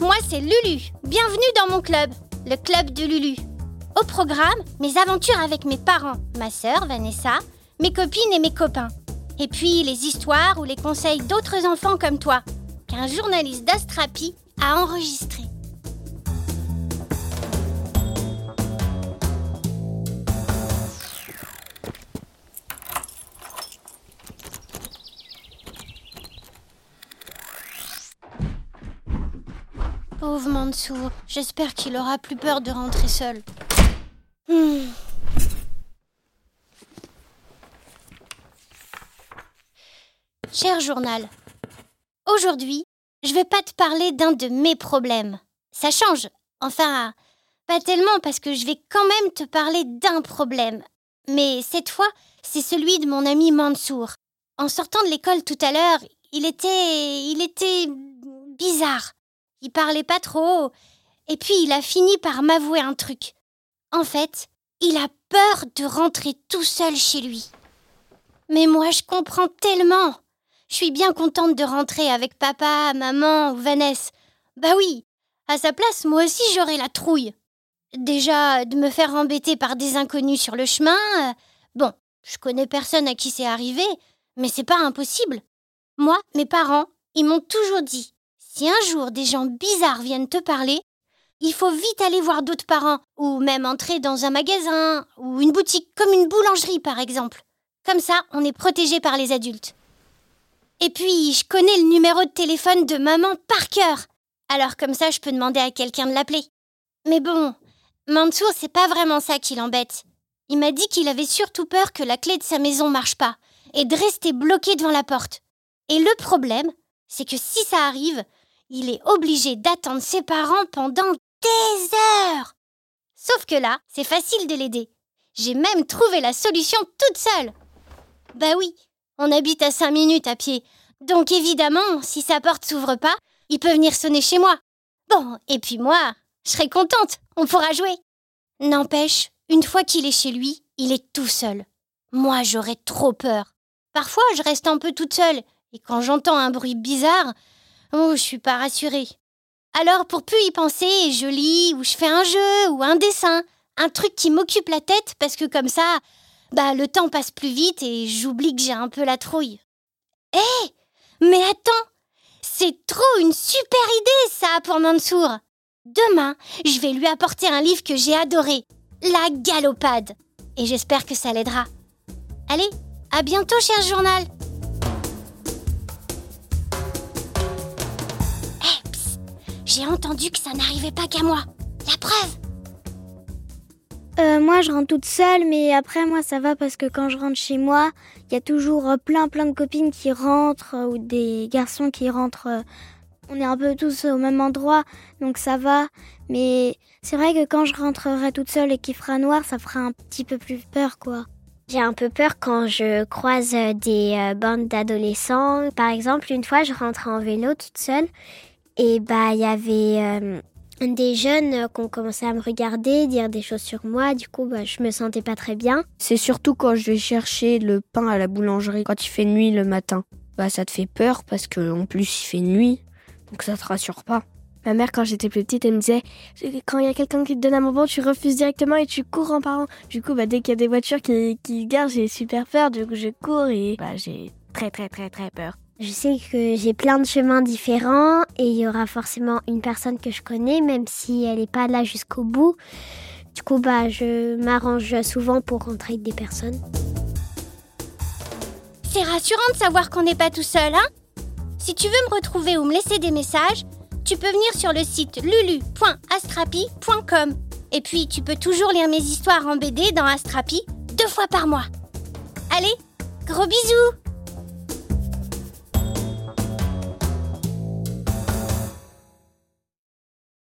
moi c'est Lulu. Bienvenue dans mon club, le club de Lulu. Au programme, mes aventures avec mes parents, ma sœur Vanessa, mes copines et mes copains. Et puis les histoires ou les conseils d'autres enfants comme toi, qu'un journaliste d'Astrapi a enregistré. Pauvre Mansour, j'espère qu'il aura plus peur de rentrer seul. Hmm. Cher journal, aujourd'hui, je vais pas te parler d'un de mes problèmes. Ça change. Enfin, pas tellement parce que je vais quand même te parler d'un problème. Mais cette fois, c'est celui de mon ami Mansour. En sortant de l'école tout à l'heure, il était. il était. bizarre. Il parlait pas trop. Et puis il a fini par m'avouer un truc. En fait, il a peur de rentrer tout seul chez lui. Mais moi, je comprends tellement. Je suis bien contente de rentrer avec papa, maman ou Vanessa. Bah oui, à sa place, moi aussi j'aurais la trouille. Déjà, de me faire embêter par des inconnus sur le chemin. Euh, bon, je connais personne à qui c'est arrivé, mais c'est pas impossible. Moi, mes parents, ils m'ont toujours dit si un jour des gens bizarres viennent te parler, il faut vite aller voir d'autres parents, ou même entrer dans un magasin, ou une boutique, comme une boulangerie par exemple. Comme ça, on est protégé par les adultes. Et puis, je connais le numéro de téléphone de maman par cœur. Alors comme ça, je peux demander à quelqu'un de l'appeler. Mais bon, Mansour, c'est pas vraiment ça qui l'embête. Il m'a dit qu'il avait surtout peur que la clé de sa maison marche pas, et de rester bloqué devant la porte. Et le problème, c'est que si ça arrive, il est obligé d'attendre ses parents pendant des heures. Sauf que là, c'est facile de l'aider. J'ai même trouvé la solution toute seule. Bah oui, on habite à cinq minutes à pied. Donc évidemment, si sa porte s'ouvre pas, il peut venir sonner chez moi. Bon, et puis moi, je serai contente, on pourra jouer. N'empêche, une fois qu'il est chez lui, il est tout seul. Moi, j'aurais trop peur. Parfois, je reste un peu toute seule, et quand j'entends un bruit bizarre, Oh, je suis pas rassurée. Alors, pour plus y penser, je lis, ou je fais un jeu, ou un dessin, un truc qui m'occupe la tête, parce que comme ça, bah, le temps passe plus vite et j'oublie que j'ai un peu la trouille. Hé Mais attends C'est trop une super idée, ça, pour Mansour Demain, je vais lui apporter un livre que j'ai adoré, La Galopade. Et j'espère que ça l'aidera. Allez, à bientôt, cher journal J'ai entendu que ça n'arrivait pas qu'à moi. La preuve euh, moi, je rentre toute seule, mais après, moi, ça va parce que quand je rentre chez moi, il y a toujours euh, plein, plein de copines qui rentrent euh, ou des garçons qui rentrent. On est un peu tous au même endroit, donc ça va. Mais c'est vrai que quand je rentrerai toute seule et qu'il fera noir, ça fera un petit peu plus peur, quoi. J'ai un peu peur quand je croise des bandes d'adolescents. Par exemple, une fois, je rentrais en vélo toute seule et bah, il y avait euh, des jeunes qui ont commencé à me regarder, dire des choses sur moi. Du coup, bah, je me sentais pas très bien. C'est surtout quand je vais chercher le pain à la boulangerie, quand il fait nuit le matin. Bah, ça te fait peur parce qu'en plus, il fait nuit. Donc, ça te rassure pas. Ma mère, quand j'étais plus petite, elle me disait quand il y a quelqu'un qui te donne un bonbon, tu refuses directement et tu cours en parlant. Du coup, bah, dès qu'il y a des voitures qui, qui garent, j'ai super peur. Du coup, je cours et bah, j'ai très, très, très, très peur. Je sais que j'ai plein de chemins différents et il y aura forcément une personne que je connais, même si elle n'est pas là jusqu'au bout. Du coup, bah, je m'arrange souvent pour avec des personnes. C'est rassurant de savoir qu'on n'est pas tout seul, hein Si tu veux me retrouver ou me laisser des messages, tu peux venir sur le site lulu.astrapi.com. Et puis, tu peux toujours lire mes histoires en BD dans Astrapi deux fois par mois. Allez, gros bisous